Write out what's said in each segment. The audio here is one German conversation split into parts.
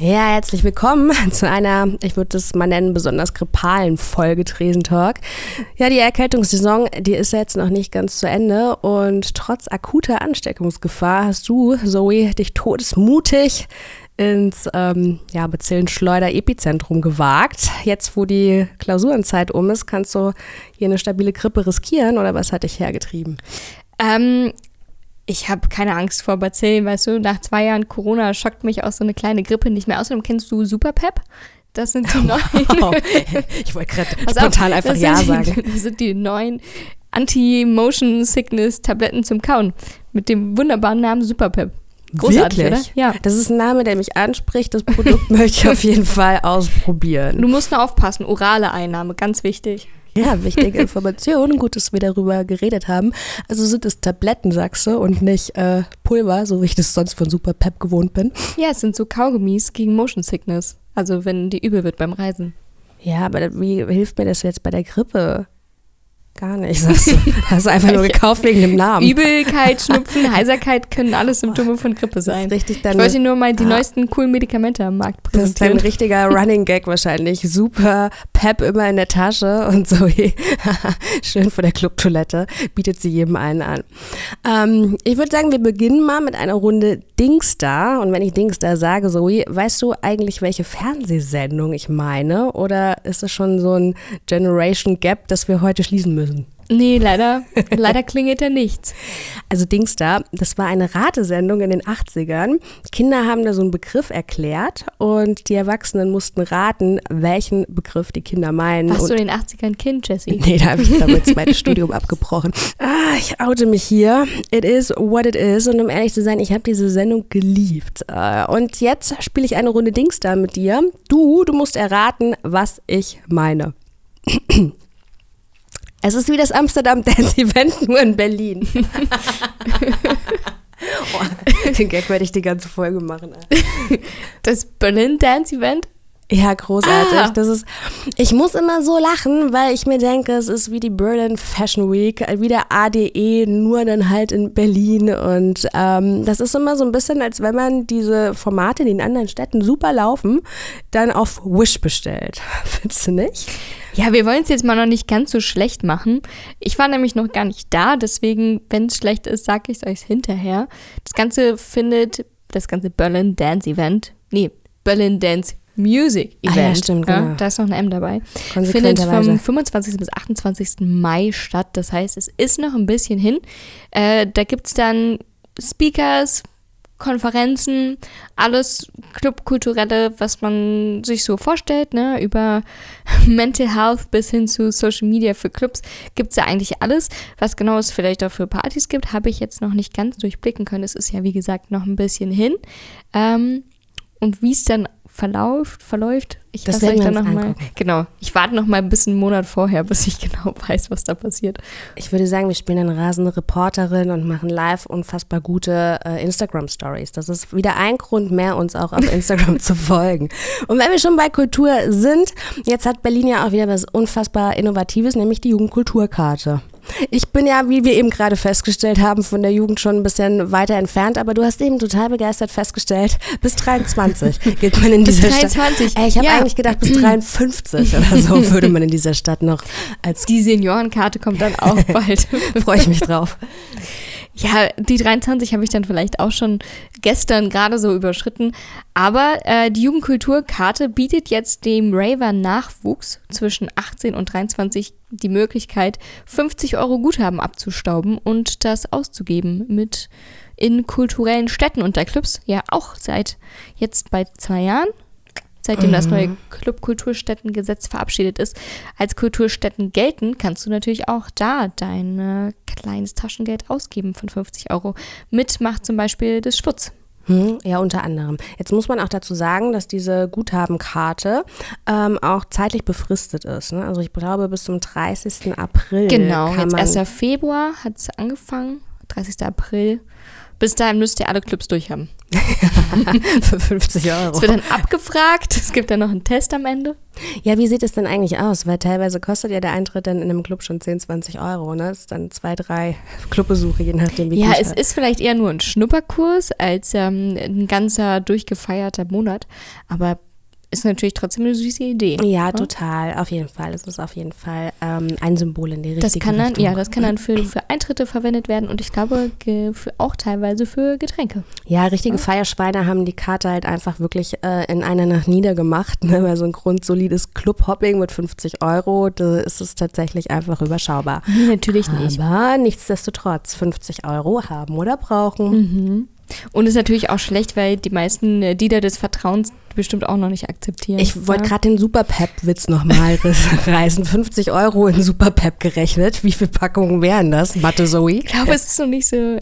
Ja, herzlich willkommen zu einer, ich würde es mal nennen, besonders grippalen Folge Tresentalk. Ja, die Erkältungssaison, die ist jetzt noch nicht ganz zu Ende und trotz akuter Ansteckungsgefahr hast du, Zoe, dich todesmutig ins ähm, ja, Bazillenschleuder-Epizentrum gewagt. Jetzt, wo die Klausurenzeit um ist, kannst du hier eine stabile Grippe riskieren oder was hat dich hergetrieben? Ähm, ich habe keine Angst vor Bazillen, weißt du, nach zwei Jahren Corona schockt mich auch so eine kleine Grippe nicht mehr. Außerdem kennst du Superpep? Das sind die neuen. Wow. Ich wollte gerade spontan einfach Ja die, sagen. Das sind die neuen Anti-Motion Sickness Tabletten zum Kauen mit dem wunderbaren Namen Superpep. Großartig, Wirklich? oder? Ja. Das ist ein Name, der mich anspricht. Das Produkt möchte ich auf jeden Fall ausprobieren. Du musst nur aufpassen. Orale Einnahme, ganz wichtig. Ja, wichtige Informationen. Gut, dass wir darüber geredet haben. Also sind es Tabletten, sagst du, und nicht äh, Pulver, so wie ich das sonst von Super Pep gewohnt bin. Ja, es sind so Kaugummis gegen Motion Sickness. Also wenn die übel wird beim Reisen. Ja, aber wie hilft mir das jetzt bei der Grippe? Gar nicht, du. Hast du einfach nur gekauft wegen dem Namen. Übelkeit, Schnupfen, Heiserkeit können alles Symptome von Grippe sein. richtig ich wollte nur mal die ah, neuesten coolen Medikamente am Markt präsentieren. Das ist ein richtiger Running Gag wahrscheinlich. Super Pep immer in der Tasche und so schön vor der Clubtoilette bietet sie jedem einen an. Ähm, ich würde sagen, wir beginnen mal mit einer Runde Dingstar. Und wenn ich Dingstar sage, Zoe, weißt du eigentlich, welche Fernsehsendung ich meine? Oder ist es schon so ein Generation Gap, das wir heute schließen müssen? Lösen. Nee, leider, leider klingelt da nichts. Also Dings da, das war eine Ratesendung in den 80ern. Kinder haben da so einen Begriff erklärt und die Erwachsenen mussten raten, welchen Begriff die Kinder meinen. Warst und du in den 80ern Kind, Jesse? Nee, da habe ich mein Studium abgebrochen. Ah, ich oute mich hier. It is what it is. Und um ehrlich zu sein, ich habe diese Sendung geliebt. Äh, und jetzt spiele ich eine Runde Dings da mit dir. Du, du musst erraten, was ich meine. Es ist wie das Amsterdam Dance Event, nur in Berlin. oh, den Gag werde ich die ganze Folge machen. Das Berlin Dance Event? Ja, großartig. Ah. Das ist, ich muss immer so lachen, weil ich mir denke, es ist wie die Berlin Fashion Week, wie der ADE, nur dann halt in Berlin. Und ähm, das ist immer so ein bisschen, als wenn man diese Formate, die in anderen Städten super laufen, dann auf Wish bestellt. Findest du nicht? Ja, wir wollen es jetzt mal noch nicht ganz so schlecht machen. Ich war nämlich noch gar nicht da, deswegen, wenn es schlecht ist, sage ich es euch hinterher. Das Ganze findet, das ganze Berlin Dance Event, nee, Berlin Dance Music Event. Ah, ja, stimmt, genau. da ist noch ein M dabei. Findet vom 25. bis 28. Mai statt. Das heißt, es ist noch ein bisschen hin. Äh, da gibt es dann Speakers, Konferenzen, alles Clubkulturelle, was man sich so vorstellt, ne? über Mental Health bis hin zu Social Media für Clubs, gibt es ja eigentlich alles. Was genau es vielleicht auch für Partys gibt, habe ich jetzt noch nicht ganz durchblicken können. Es ist ja, wie gesagt, noch ein bisschen hin. Ähm, und wie es dann verläuft, verläuft. Ich das werden wir dann noch mal. Genau. Ich warte noch mal bis einen Monat vorher, bis ich genau weiß, was da passiert. Ich würde sagen, wir spielen eine rasende Reporterin und machen live unfassbar gute äh, Instagram Stories. Das ist wieder ein Grund mehr, uns auch auf Instagram zu folgen. Und wenn wir schon bei Kultur sind, jetzt hat Berlin ja auch wieder was unfassbar Innovatives, nämlich die Jugendkulturkarte. Ich bin ja, wie wir eben gerade festgestellt haben, von der Jugend schon ein bisschen weiter entfernt, aber du hast eben total begeistert festgestellt, bis 23 geht man in dieser bis 23. Stadt. Ey, ich habe ja. eigentlich gedacht, bis 53 oder so würde man in dieser Stadt noch als. Die Seniorenkarte kommt dann auch bald. Freue ich mich drauf. Ja, die 23 habe ich dann vielleicht auch schon gestern gerade so überschritten. Aber äh, die Jugendkulturkarte bietet jetzt dem Raver-Nachwuchs zwischen 18 und 23 die Möglichkeit, 50 Euro Guthaben abzustauben und das auszugeben mit in kulturellen Städten und der Clubs ja auch seit jetzt bei zwei Jahren seitdem mhm. das neue Clubkulturstättengesetz verabschiedet ist, als Kulturstätten gelten, kannst du natürlich auch da dein kleines Taschengeld ausgeben von 50 Euro. Mitmacht zum Beispiel des Schwutz. Hm, ja, unter anderem. Jetzt muss man auch dazu sagen, dass diese Guthabenkarte ähm, auch zeitlich befristet ist. Ne? Also ich glaube bis zum 30. April. Genau, jetzt 1. Februar hat es angefangen, 30. April Bis dahin müsst ihr alle Clubs durchhaben. Für 50 Euro. Es wird dann abgefragt. Es gibt dann noch einen Test am Ende. Ja, wie sieht es denn eigentlich aus? Weil teilweise kostet ja der Eintritt dann in einem Club schon 10, 20 Euro. Ne? Das ist dann zwei, drei Clubbesuche, je nachdem, wie Ja, es ist vielleicht eher nur ein Schnupperkurs als ähm, ein ganzer durchgefeierter Monat. Aber ist natürlich trotzdem eine süße Idee. Ja, total. Auf jeden Fall. Es ist auf jeden Fall ähm, ein Symbol in die richtige Das kann dann, Richtung. ja, das kann dann für, für Eintritte verwendet werden und ich glaube für, auch teilweise für Getränke. Ja, richtige Feierschweine haben die Karte halt einfach wirklich äh, in einer Nacht niedergemacht. Ne? Weil so ein grundsolides Clubhopping mit 50 Euro, da ist es tatsächlich einfach überschaubar. Nee, natürlich nicht. Aber nichtsdestotrotz, 50 Euro haben oder brauchen. Und ist natürlich auch schlecht, weil die meisten äh, des Vertrauens bestimmt auch noch nicht akzeptieren. Ich wollte gerade den Superpep-Witz nochmal reißen. 50 Euro in Superpep gerechnet. Wie viele Packungen wären das, Mathe Zoe? Ich glaube, es ist noch nicht so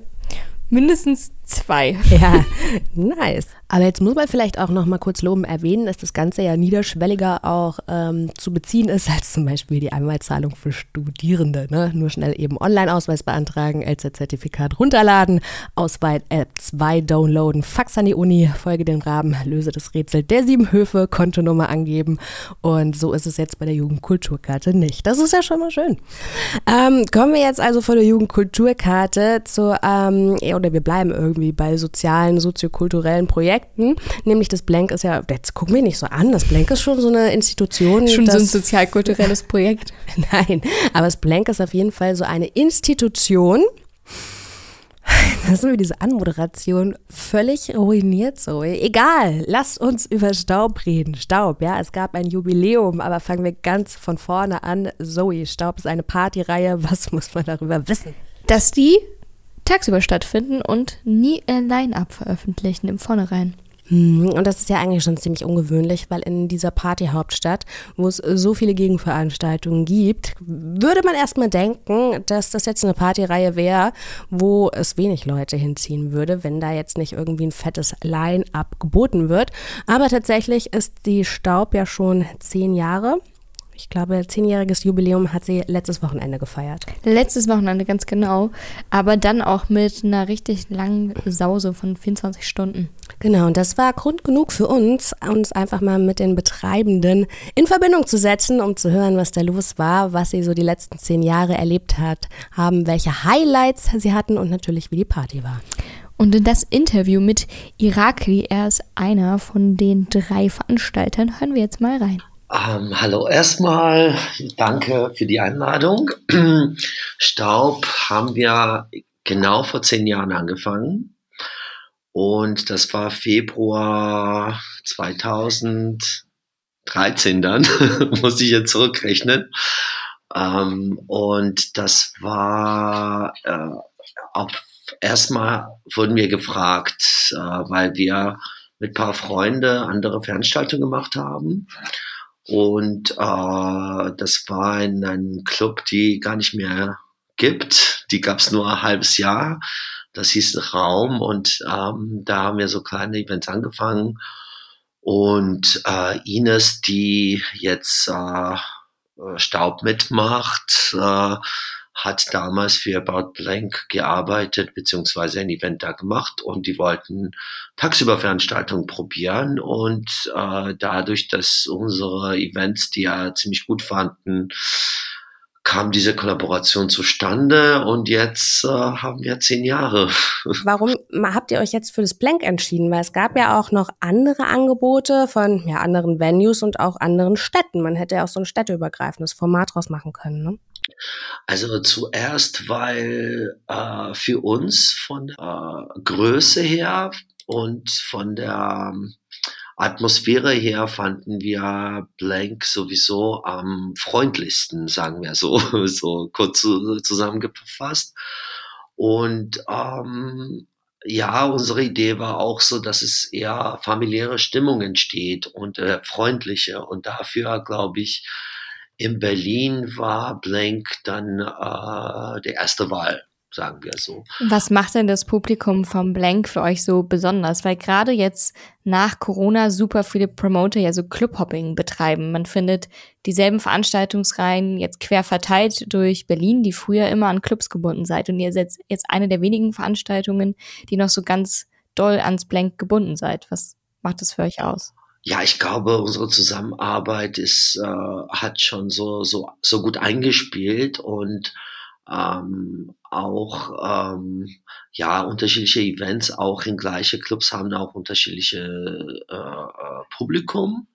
mindestens zwei. Ja, nice. Aber jetzt muss man vielleicht auch noch mal kurz loben erwähnen, dass das Ganze ja niederschwelliger auch ähm, zu beziehen ist als zum Beispiel die Einmalzahlung für Studierende. Ne? Nur schnell eben Online-Ausweis beantragen, LZ-Zertifikat runterladen, Ausweis-App 2 downloaden, Fax an die Uni, folge dem Rahmen, löse das Rätsel der sieben Höfe, Kontonummer angeben. Und so ist es jetzt bei der Jugendkulturkarte nicht. Das ist ja schon mal schön. Ähm, kommen wir jetzt also von der Jugendkulturkarte zu, ähm, oder wir bleiben irgendwie bei sozialen, soziokulturellen Projekten. Nämlich das Blank ist ja, jetzt guck mich nicht so an, das Blank ist schon so eine Institution. Schon so ein das- sozialkulturelles Projekt. Nein, aber das Blank ist auf jeden Fall so eine Institution. Das sind wir diese Anmoderation völlig ruiniert so. Egal, lasst uns über Staub reden. Staub, ja, es gab ein Jubiläum, aber fangen wir ganz von vorne an. Zoe, Staub ist eine Partyreihe. Was muss man darüber wissen? Dass die tagsüber stattfinden und nie ein Line-Up veröffentlichen im Vornherein. Hm, Und das ist ja eigentlich schon ziemlich ungewöhnlich, weil in dieser Partyhauptstadt, wo es so viele Gegenveranstaltungen gibt, würde man erstmal denken, dass das jetzt eine Partyreihe wäre, wo es wenig Leute hinziehen würde, wenn da jetzt nicht irgendwie ein fettes Line-up geboten wird. Aber tatsächlich ist die Staub ja schon zehn Jahre. Ich glaube, zehnjähriges Jubiläum hat sie letztes Wochenende gefeiert. Letztes Wochenende ganz genau, aber dann auch mit einer richtig langen Sause von 24 Stunden. Genau, und das war Grund genug für uns, uns einfach mal mit den Betreibenden in Verbindung zu setzen, um zu hören, was da los war, was sie so die letzten zehn Jahre erlebt hat, haben, welche Highlights sie hatten und natürlich, wie die Party war. Und in das Interview mit Irakli, er ist einer von den drei Veranstaltern, hören wir jetzt mal rein. Ähm, hallo, erstmal danke für die Einladung. Staub haben wir genau vor zehn Jahren angefangen. Und das war Februar 2013 dann, muss ich jetzt zurückrechnen. Ähm, und das war äh, erstmal wurden wir gefragt, äh, weil wir mit ein paar Freunde andere Veranstaltungen gemacht haben. Und äh, das war in einem Club, die gar nicht mehr gibt. Die gab es nur ein halbes Jahr. Das hieß Raum und ähm, da haben wir so kleine Events angefangen. Und äh, Ines, die jetzt äh, Staub mitmacht, äh, hat damals für About Blank gearbeitet, beziehungsweise ein Event da gemacht und die wollten tagsüber Veranstaltungen probieren und äh, dadurch, dass unsere Events die ja ziemlich gut fanden, kam diese Kollaboration zustande und jetzt äh, haben wir zehn Jahre. Warum habt ihr euch jetzt für das Blank entschieden? Weil es gab ja auch noch andere Angebote von ja, anderen Venues und auch anderen Städten. Man hätte ja auch so ein städteübergreifendes Format draus machen können. Ne? Also zuerst, weil äh, für uns von der äh, Größe her und von der ähm, Atmosphäre her fanden wir Blank sowieso am freundlichsten, sagen wir so, so kurz zu, zusammengefasst. Und ähm, ja, unsere Idee war auch so, dass es eher familiäre Stimmung entsteht und äh, freundliche. Und dafür, glaube ich, in Berlin war Blank dann äh, der erste Wahl. sagen wir so. Was macht denn das Publikum vom Blank für euch so besonders? Weil gerade jetzt nach Corona super viele Promoter ja so Clubhopping betreiben. Man findet dieselben Veranstaltungsreihen jetzt quer verteilt durch Berlin, die früher immer an Clubs gebunden seid. Und ihr seid jetzt eine der wenigen Veranstaltungen, die noch so ganz doll ans Blank gebunden seid. Was macht das für euch aus? Ja, ich glaube, unsere Zusammenarbeit ist, äh, hat schon so, so, so gut eingespielt und ähm, auch ähm, ja unterschiedliche Events auch in gleiche Clubs haben auch unterschiedliche äh, äh, Publikum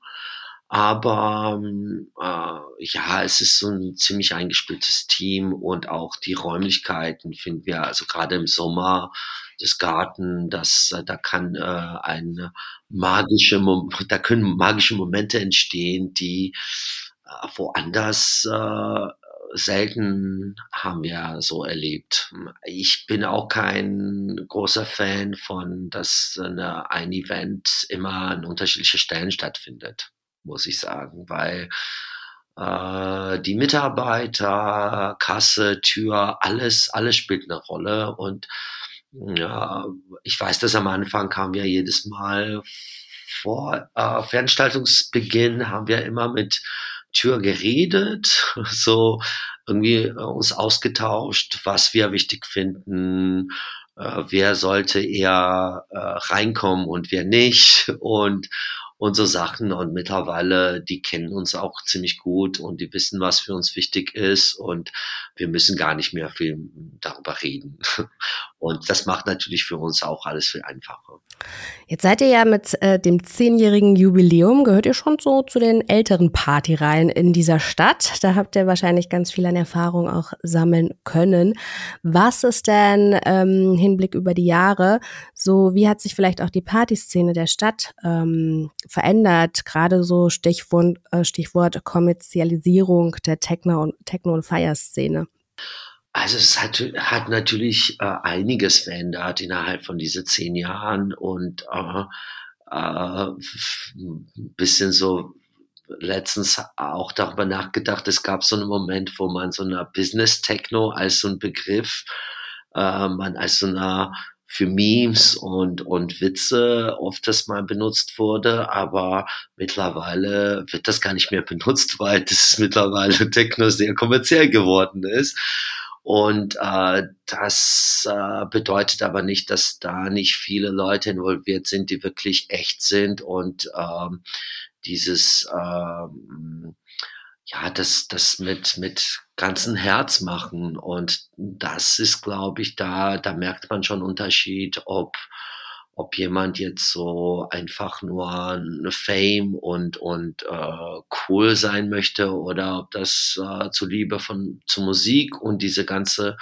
aber ähm, äh, ja es ist so ein ziemlich eingespieltes Team und auch die Räumlichkeiten finden wir also gerade im Sommer des Garten das äh, da kann äh, eine magische da können magische Momente entstehen die äh, woanders äh, selten haben wir so erlebt. Ich bin auch kein großer Fan von, dass eine, ein Event immer an unterschiedlichen Stellen stattfindet, muss ich sagen, weil äh, die Mitarbeiter, Kasse, Tür, alles, alles spielt eine Rolle. Und ja, ich weiß, dass am Anfang haben wir jedes Mal vor äh, Veranstaltungsbeginn haben wir immer mit Tür geredet, so irgendwie uns ausgetauscht, was wir wichtig finden, äh, wer sollte eher äh, reinkommen und wer nicht. Und und so Sachen. Und mittlerweile, die kennen uns auch ziemlich gut und die wissen, was für uns wichtig ist. Und wir müssen gar nicht mehr viel darüber reden. Und das macht natürlich für uns auch alles viel einfacher. Jetzt seid ihr ja mit äh, dem zehnjährigen Jubiläum, gehört ihr schon so zu den älteren Partyreihen in dieser Stadt. Da habt ihr wahrscheinlich ganz viel an Erfahrung auch sammeln können. Was ist denn ähm, Hinblick über die Jahre so, wie hat sich vielleicht auch die Partyszene der Stadt ähm, verändert? Gerade so Stichwort, äh, Stichwort Kommerzialisierung der Techno- und, Techno und Fire-Szene. Also es hat, hat natürlich äh, einiges verändert innerhalb von diesen zehn Jahren und äh, äh, ein bisschen so letztens auch darüber nachgedacht, es gab so einen Moment, wo man so eine Business Techno als so ein Begriff, äh, man als so eine für Memes und, und Witze oft das mal benutzt wurde, aber mittlerweile wird das gar nicht mehr benutzt, weil das mittlerweile Techno sehr kommerziell geworden ist. Und äh, das äh, bedeutet aber nicht, dass da nicht viele Leute involviert sind, die wirklich echt sind und ähm, dieses ähm, ja, das, das mit, mit ganzem Herz machen. Und das ist, glaube ich, da, da merkt man schon Unterschied, ob, ob jemand jetzt so einfach nur Fame und, und äh, cool sein möchte oder ob das äh, zuliebe von zur Musik und diese ganze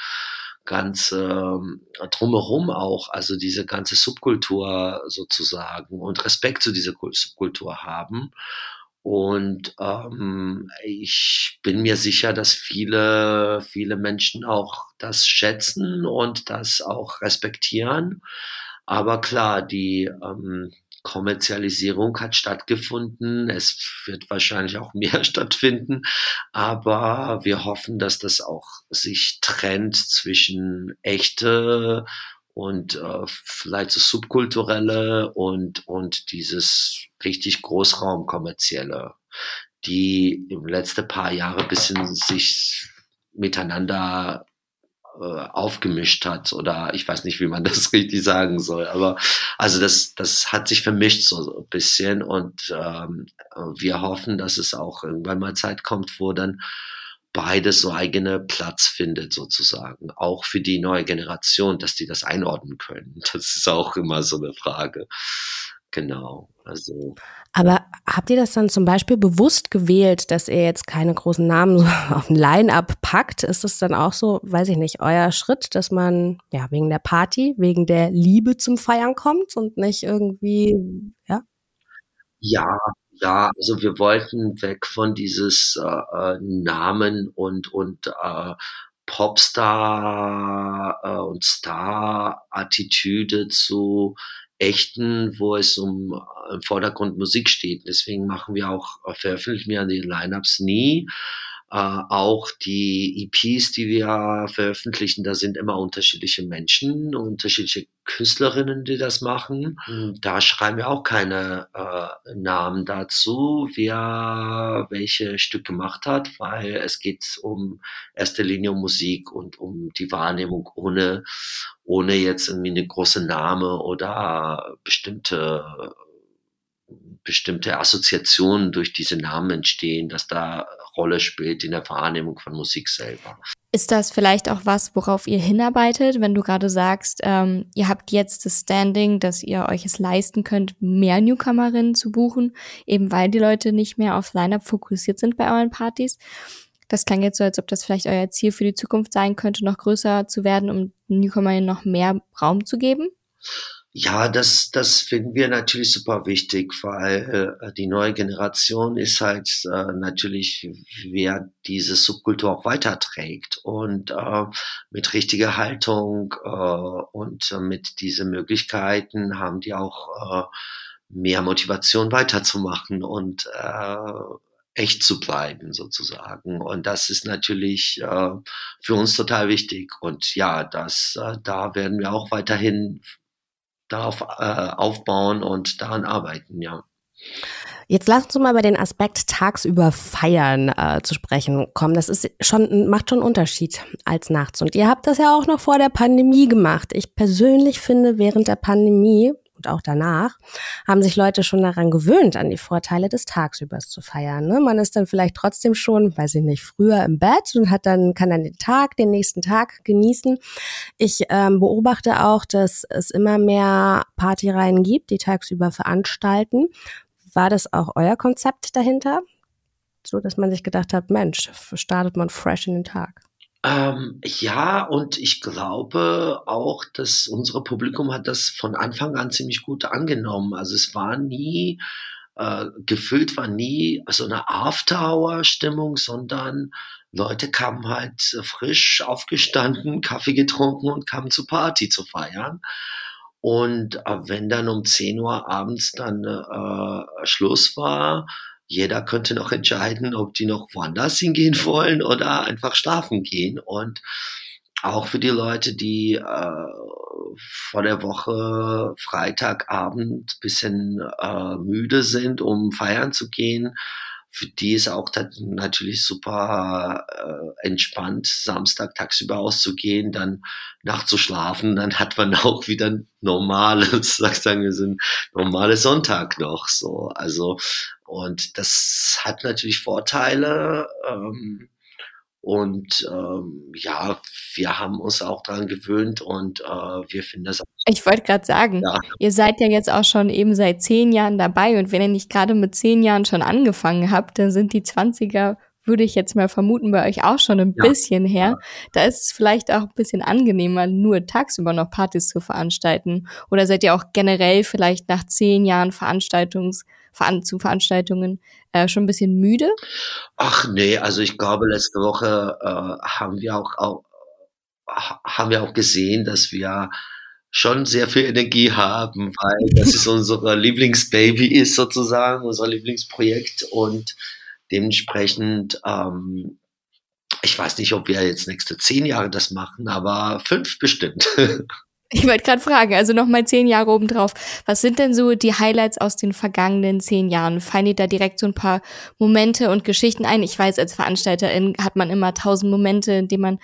ganze äh, drumherum auch, also diese ganze Subkultur sozusagen und Respekt zu dieser Subkultur haben. Und ähm, ich bin mir sicher, dass viele, viele Menschen auch das schätzen und das auch respektieren. Aber klar, die ähm, Kommerzialisierung hat stattgefunden. Es wird wahrscheinlich auch mehr stattfinden. Aber wir hoffen, dass das auch sich trennt zwischen echte und äh, vielleicht so subkulturelle und, und dieses richtig Großraum kommerzielle, die im letzten paar Jahre bisschen sich miteinander aufgemischt hat oder ich weiß nicht, wie man das richtig sagen soll, aber also das, das hat sich vermischt so ein bisschen und ähm, wir hoffen, dass es auch irgendwann mal Zeit kommt, wo dann beides so eigene Platz findet sozusagen, auch für die neue Generation, dass die das einordnen können. Das ist auch immer so eine Frage. Genau. Also. Aber habt ihr das dann zum Beispiel bewusst gewählt, dass ihr jetzt keine großen Namen so auf ein Line-up packt? Ist das dann auch so, weiß ich nicht, euer Schritt, dass man ja wegen der Party, wegen der Liebe zum Feiern kommt und nicht irgendwie, ja? Ja, ja, also wir wollten weg von dieses äh, äh Namen und und äh, Popstar äh, und Star-Attitüde zu echten, wo es um im Vordergrund Musik steht. Deswegen machen wir auch, veröffentlichen wir die Lineups nie. Äh, auch die EPs, die wir veröffentlichen, da sind immer unterschiedliche Menschen, unterschiedliche Künstlerinnen, die das machen. Da schreiben wir auch keine äh, Namen dazu, wer welche Stück gemacht hat, weil es geht um erster Linie um Musik und um die Wahrnehmung ohne, ohne jetzt irgendwie eine große Name oder bestimmte bestimmte Assoziationen durch diese Namen entstehen, dass da Rolle spielt in der Wahrnehmung von Musik selber. Ist das vielleicht auch was, worauf ihr hinarbeitet, wenn du gerade sagst, ähm, ihr habt jetzt das Standing, dass ihr euch es leisten könnt, mehr Newcomerinnen zu buchen, eben weil die Leute nicht mehr auf Line-Up fokussiert sind bei euren Partys? Das klang jetzt so, als ob das vielleicht euer Ziel für die Zukunft sein könnte, noch größer zu werden, um Newcomerinnen noch mehr Raum zu geben? Ja, das, das finden wir natürlich super wichtig, weil äh, die neue Generation ist halt äh, natürlich, wer diese Subkultur auch weiterträgt und äh, mit richtiger Haltung äh, und äh, mit diesen Möglichkeiten haben die auch äh, mehr Motivation weiterzumachen und äh, echt zu bleiben sozusagen. Und das ist natürlich äh, für uns total wichtig. Und ja, das, äh, da werden wir auch weiterhin darauf äh, aufbauen und daran arbeiten, ja. Jetzt lass uns mal über den Aspekt tagsüber feiern äh, zu sprechen kommen. Das ist schon, macht schon Unterschied als nachts. Und ihr habt das ja auch noch vor der Pandemie gemacht. Ich persönlich finde, während der Pandemie und auch danach, haben sich Leute schon daran gewöhnt, an die Vorteile des Tagsübers zu feiern. Ne? Man ist dann vielleicht trotzdem schon, weiß ich nicht, früher im Bett und hat dann, kann dann den Tag, den nächsten Tag genießen. Ich ähm, beobachte auch, dass es immer mehr Partyreihen gibt, die tagsüber veranstalten. War das auch euer Konzept dahinter? So, dass man sich gedacht hat, Mensch, startet man fresh in den Tag. Ähm, ja, und ich glaube auch, dass unser Publikum hat das von Anfang an ziemlich gut angenommen. Also es war nie, äh, gefüllt war nie so eine After-Hour-Stimmung, sondern Leute kamen halt frisch aufgestanden, Kaffee getrunken und kamen zur Party zu feiern. Und äh, wenn dann um 10 Uhr abends dann äh, Schluss war, jeder könnte noch entscheiden, ob die noch woanders hingehen wollen oder einfach schlafen gehen. Und auch für die Leute, die äh, vor der Woche Freitagabend bisschen äh, müde sind, um feiern zu gehen, für die ist auch natürlich super äh, entspannt, Samstag tagsüber auszugehen, dann nachzuschlafen, dann hat man auch wieder normales, sagen wir, sind normales Sonntag noch so. Also und das hat natürlich Vorteile. Ähm, und ähm, ja, wir haben uns auch daran gewöhnt und äh, wir finden das. Ich wollte gerade sagen, ja. ihr seid ja jetzt auch schon eben seit zehn Jahren dabei und wenn ihr nicht gerade mit zehn Jahren schon angefangen habt, dann sind die Zwanziger, würde ich jetzt mal vermuten, bei euch auch schon ein ja. bisschen her. Da ist es vielleicht auch ein bisschen angenehmer, nur tagsüber noch Partys zu veranstalten. Oder seid ihr auch generell vielleicht nach zehn Jahren Veranstaltungs zu Veranstaltungen äh, schon ein bisschen müde? Ach nee, also ich glaube, letzte Woche äh, haben wir auch, auch haben wir auch gesehen, dass wir schon sehr viel Energie haben, weil das ist unser Lieblingsbaby ist sozusagen, unser Lieblingsprojekt und dementsprechend, ähm, ich weiß nicht, ob wir jetzt nächste zehn Jahre das machen, aber fünf bestimmt. Ich wollte gerade fragen, also nochmal zehn Jahre obendrauf. Was sind denn so die Highlights aus den vergangenen zehn Jahren? Fallen dir da direkt so ein paar Momente und Geschichten ein? Ich weiß, als Veranstalterin hat man immer tausend Momente, in denen man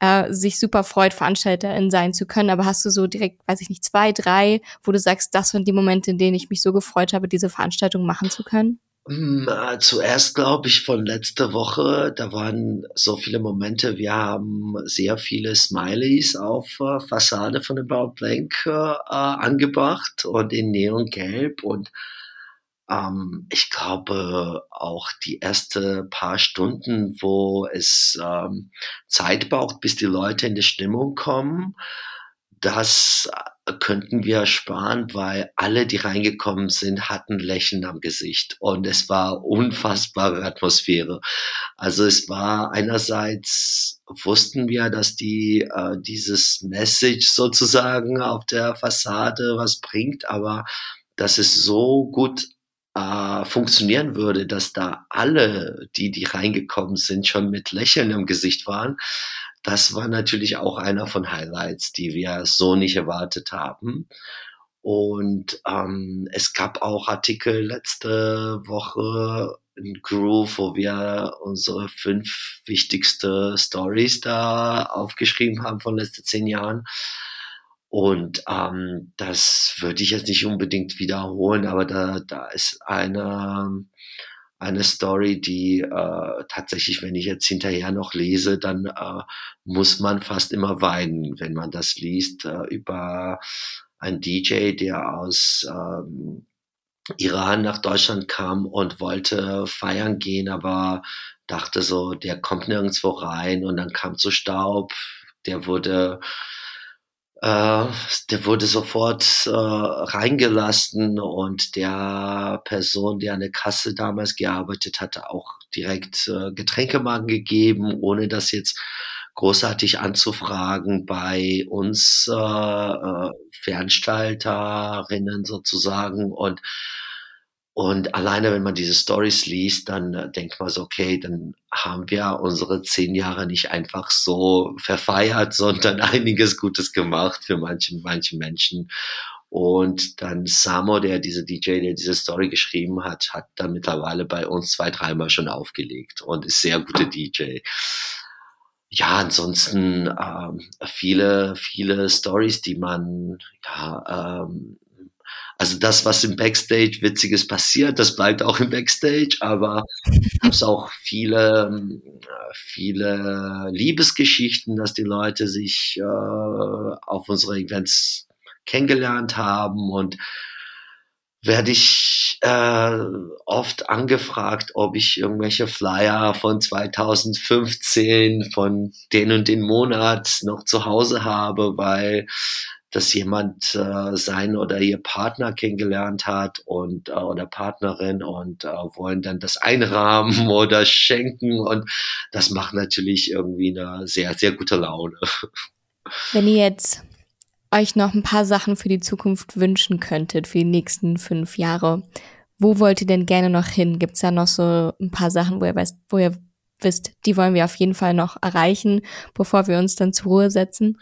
äh, sich super freut, Veranstalterin sein zu können. Aber hast du so direkt, weiß ich nicht, zwei, drei, wo du sagst, das sind die Momente, in denen ich mich so gefreut habe, diese Veranstaltung machen zu können? Hm, äh, zuerst glaube ich von letzter Woche, da waren so viele Momente. Wir haben sehr viele Smileys auf äh, Fassade von About Blank äh, angebracht und in Neongelb und ähm, ich glaube auch die erste paar Stunden, wo es ähm, Zeit braucht, bis die Leute in die Stimmung kommen, das könnten wir sparen, weil alle, die reingekommen sind, hatten Lächeln am Gesicht und es war unfassbare Atmosphäre. Also es war einerseits wussten wir, dass die äh, dieses Message sozusagen auf der Fassade was bringt, aber dass es so gut äh, funktionieren würde, dass da alle, die, die reingekommen sind, schon mit Lächeln im Gesicht waren, das war natürlich auch einer von Highlights, die wir so nicht erwartet haben. Und ähm, es gab auch Artikel letzte Woche in Groove, wo wir unsere fünf wichtigste Stories da aufgeschrieben haben von letzten zehn Jahren. Und ähm, das würde ich jetzt nicht unbedingt wiederholen, aber da, da ist eine, eine Story, die äh, tatsächlich, wenn ich jetzt hinterher noch lese, dann äh, muss man fast immer weinen, wenn man das liest, äh, über einen DJ, der aus ähm, Iran nach Deutschland kam und wollte feiern gehen, aber dachte so, der kommt nirgendwo rein und dann kam zu Staub, der wurde äh, der wurde sofort äh, reingelassen und der Person, die an der Kasse damals gearbeitet hatte, auch direkt äh, Getränkemarken gegeben, ohne das jetzt großartig anzufragen bei uns äh, Veranstalterinnen sozusagen. Und und alleine, wenn man diese Stories liest, dann äh, denkt man so, okay, dann haben wir unsere zehn Jahre nicht einfach so verfeiert, sondern einiges Gutes gemacht für manche, manche Menschen. Und dann Samo, der diese DJ, der diese Story geschrieben hat, hat dann mittlerweile bei uns zwei, dreimal schon aufgelegt und ist sehr guter DJ. Ja, ansonsten ähm, viele, viele Stories, die man ja ähm, also das, was im Backstage Witziges passiert, das bleibt auch im Backstage, aber es auch viele, viele Liebesgeschichten, dass die Leute sich äh, auf unsere Events kennengelernt haben. Und werde ich äh, oft angefragt, ob ich irgendwelche Flyer von 2015 von den und den Monat noch zu Hause habe, weil dass jemand äh, sein oder ihr Partner kennengelernt hat und äh, oder Partnerin und äh, wollen dann das einrahmen oder schenken und das macht natürlich irgendwie eine sehr sehr gute Laune. Wenn ihr jetzt euch noch ein paar Sachen für die Zukunft wünschen könntet, für die nächsten fünf Jahre, wo wollt ihr denn gerne noch hin? Gibt es da noch so ein paar Sachen, wo ihr, weißt, wo ihr wisst, die wollen wir auf jeden Fall noch erreichen, bevor wir uns dann zur Ruhe setzen?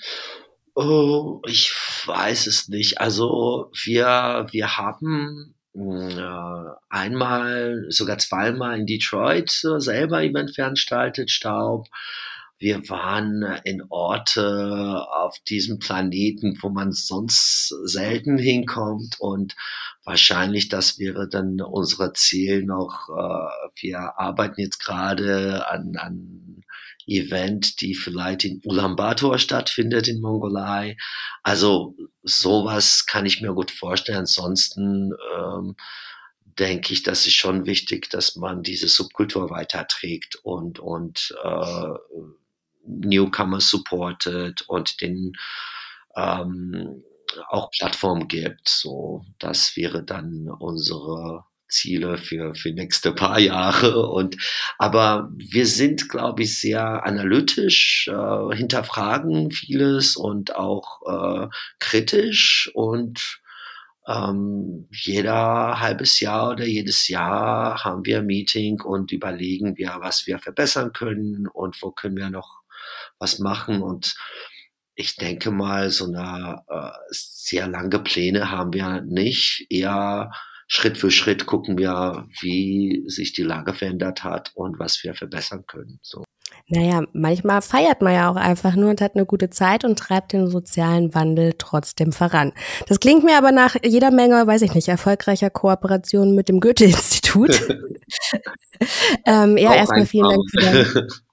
Oh, ich weiß es nicht. Also wir, wir haben äh, einmal, sogar zweimal in Detroit äh, selber Event veranstaltet, Staub. Wir waren in Orte auf diesem Planeten, wo man sonst selten hinkommt und wahrscheinlich, das wäre dann unser Ziel noch. Äh, wir arbeiten jetzt gerade an, an Event, die vielleicht in Ulaanbaatar stattfindet in Mongolei. Also sowas kann ich mir gut vorstellen. Ansonsten ähm, denke ich, das ist schon wichtig, dass man diese Subkultur weiterträgt und, und äh, Newcomer supportet und den ähm, auch Plattform gibt. So, das wäre dann unsere Ziele für, für nächste paar Jahre. Und, aber wir sind, glaube ich, sehr analytisch, äh, hinterfragen vieles und auch äh, kritisch und ähm, jeder halbes Jahr oder jedes Jahr haben wir ein Meeting und überlegen wir, was wir verbessern können und wo können wir noch was machen und ich denke mal, so eine äh, sehr lange Pläne haben wir nicht. Eher Schritt für Schritt gucken wir, wie sich die Lage verändert hat und was wir verbessern können. So. Naja, manchmal feiert man ja auch einfach nur und hat eine gute Zeit und treibt den sozialen Wandel trotzdem voran. Das klingt mir aber nach jeder Menge, weiß ich nicht, erfolgreicher Kooperation mit dem Goethe-Institut. ähm, ja, erstmal vielen Dank für deine,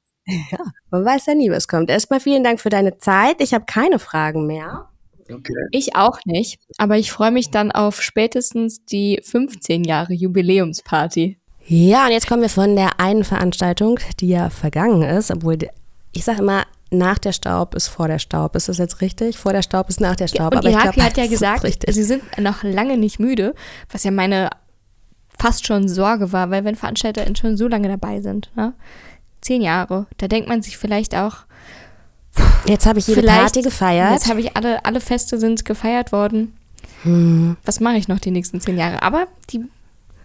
Ja, man weiß ja nie, was kommt. Erstmal vielen Dank für deine Zeit. Ich habe keine Fragen mehr. Okay. Ich auch nicht, aber ich freue mich dann auf spätestens die 15 Jahre Jubiläumsparty. Ja, und jetzt kommen wir von der einen Veranstaltung, die ja vergangen ist, obwohl ich sage immer, nach der Staub ist vor der Staub. Ist das jetzt richtig? Vor der Staub ist nach der Staub. Ja, und aber Iraki hat ja gesagt, sie sind noch lange nicht müde, was ja meine fast schon Sorge war, weil wenn VeranstalterInnen schon so lange dabei sind, ne? Zehn Jahre, da denkt man sich vielleicht auch, Jetzt habe ich jede Vielleicht, Party gefeiert. Jetzt habe ich alle, alle Feste sind gefeiert worden. Hm. Was mache ich noch die nächsten zehn Jahre? Aber die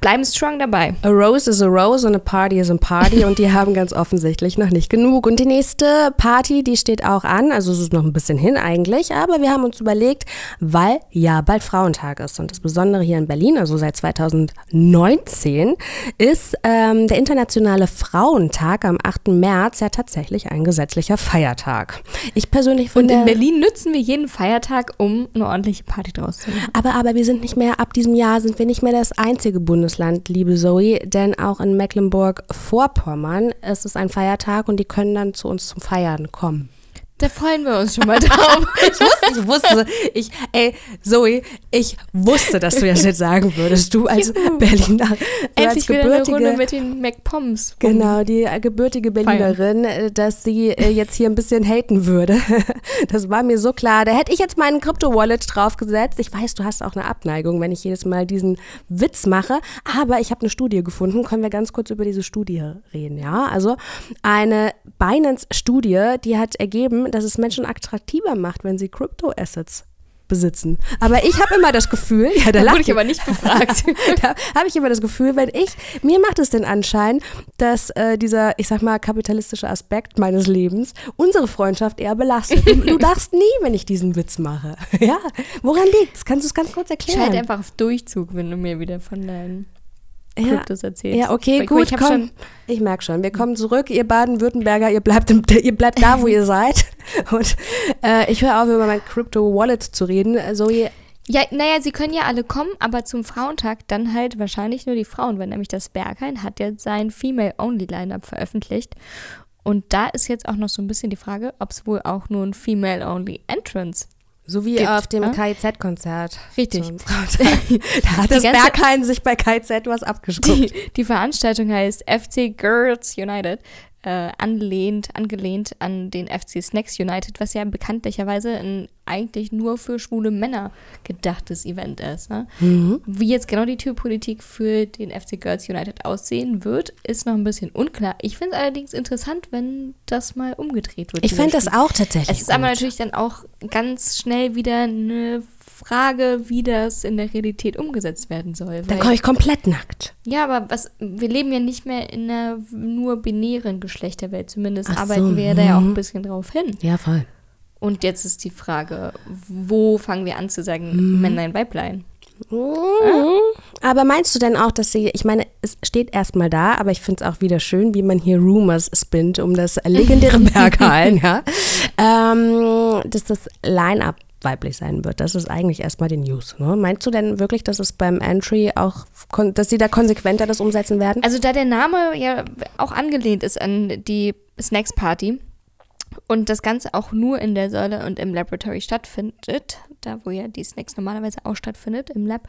bleiben strong dabei. A rose is a rose und a party is a party und die haben ganz offensichtlich noch nicht genug. Und die nächste Party, die steht auch an, also es ist noch ein bisschen hin eigentlich, aber wir haben uns überlegt, weil ja bald Frauentag ist und das Besondere hier in Berlin, also seit 2019, ist ähm, der internationale Frauentag am 8. März ja tatsächlich ein gesetzlicher Feiertag. Ich persönlich finde... Und in Berlin nützen wir jeden Feiertag, um eine ordentliche Party draus zu machen. Aber, aber wir sind nicht mehr, ab diesem Jahr sind wir nicht mehr das einzige Bundesland, liebe Zoe, denn auch in Mecklenburg-Vorpommern ist es ein Feiertag und die können dann zu uns zum Feiern kommen. Da freuen wir uns schon mal drauf. ich wusste, ich wusste, ich, ey, Zoe, ich wusste, dass du das jetzt sagen würdest. Du als Juhu. Berliner, du Endlich als wieder eine Runde gebürtige, mit den McPoms. genau, die äh, gebürtige Berlinerin, äh, dass sie äh, jetzt hier ein bisschen haten würde. Das war mir so klar. Da hätte ich jetzt meinen Crypto-Wallet draufgesetzt. Ich weiß, du hast auch eine Abneigung, wenn ich jedes Mal diesen Witz mache. Aber ich habe eine Studie gefunden. Können wir ganz kurz über diese Studie reden, ja? Also eine Binance-Studie, die hat ergeben, dass es Menschen attraktiver macht, wenn sie Crypto-Assets besitzen. Aber ich habe immer das Gefühl, ja, da Da wurde ich aber nicht befragt. da habe ich immer das Gefühl, wenn ich, mir macht es den Anschein, dass äh, dieser, ich sag mal, kapitalistische Aspekt meines Lebens unsere Freundschaft eher belastet. Du, du lachst nie, wenn ich diesen Witz mache. Ja, woran liegt's? Kannst du es ganz kurz erklären? Schalt einfach auf Durchzug, wenn du mir wieder von deinen ja, Kryptos erzählst. ja, okay, mal, gut, ich komm. schon- ich merke schon, wir kommen zurück, ihr Baden-Württemberger, ihr bleibt, im, ihr bleibt da, wo ihr seid. Und äh, ich höre auf, über mein Crypto-Wallet zu reden. So, ihr, Ja, naja, sie können ja alle kommen, aber zum Frauentag dann halt wahrscheinlich nur die Frauen, weil nämlich das Berghain hat jetzt sein Female-Only-Lineup veröffentlicht. Und da ist jetzt auch noch so ein bisschen die Frage, ob es wohl auch nur ein Female-Only-Entrance so wie Gibt, auf dem ne? KIZ-Konzert. Richtig. da hat das Berghain sich bei KIZ was abgeschaut. Die, die Veranstaltung heißt FC Girls United, äh, anlehnt, angelehnt an den FC Snacks United, was ja bekanntlicherweise ein eigentlich nur für schwule Männer gedachtes Event ist. Ne? Wie jetzt genau die Türpolitik für den FC Girls United aussehen wird, ist noch ein bisschen unklar. Ich finde es allerdings interessant, wenn das mal umgedreht wird. Ich fände das auch tatsächlich. Es ist aber gut. natürlich dann auch ganz schnell wieder eine Frage, wie das in der Realität umgesetzt werden soll. Dann weil- komme ich komplett nackt. ja, aber was, wir leben ja nicht mehr in einer nur binären Geschlechterwelt. Zumindest Ach so, arbeiten wir da ja auch ein mhm. bisschen drauf hin. Ja, voll. Und jetzt ist die Frage, wo fangen wir an zu sagen, Mhm. Männlein, Weiblein? Aber meinst du denn auch, dass sie, ich meine, es steht erstmal da, aber ich finde es auch wieder schön, wie man hier Rumors spinnt um das legendäre Berghain, ja, ähm, dass das Line-Up weiblich sein wird. Das ist eigentlich erstmal die News. Ne? Meinst du denn wirklich, dass es beim Entry auch, dass sie da konsequenter das umsetzen werden? Also da der Name ja auch angelehnt ist an die Snacks Party und das Ganze auch nur in der Säule und im Laboratory stattfindet, da wo ja die Snacks normalerweise auch stattfindet, im Lab,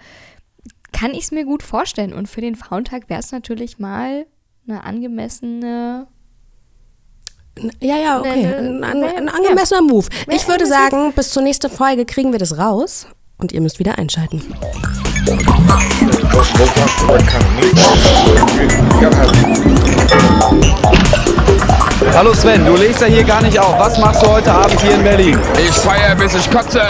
kann ich es mir gut vorstellen. Und für den Frauentag wäre es natürlich mal eine angemessene Ja, ja, okay. Ne, Ein, ne, ein, ne, ein angemessener Move. Ich würde sagen, bis zur nächsten Folge kriegen wir das raus und ihr müsst wieder einschalten. Hallo Sven, du legst ja hier gar nicht auf. Was machst du heute Abend hier in Berlin? Ich feier bis ich kotze.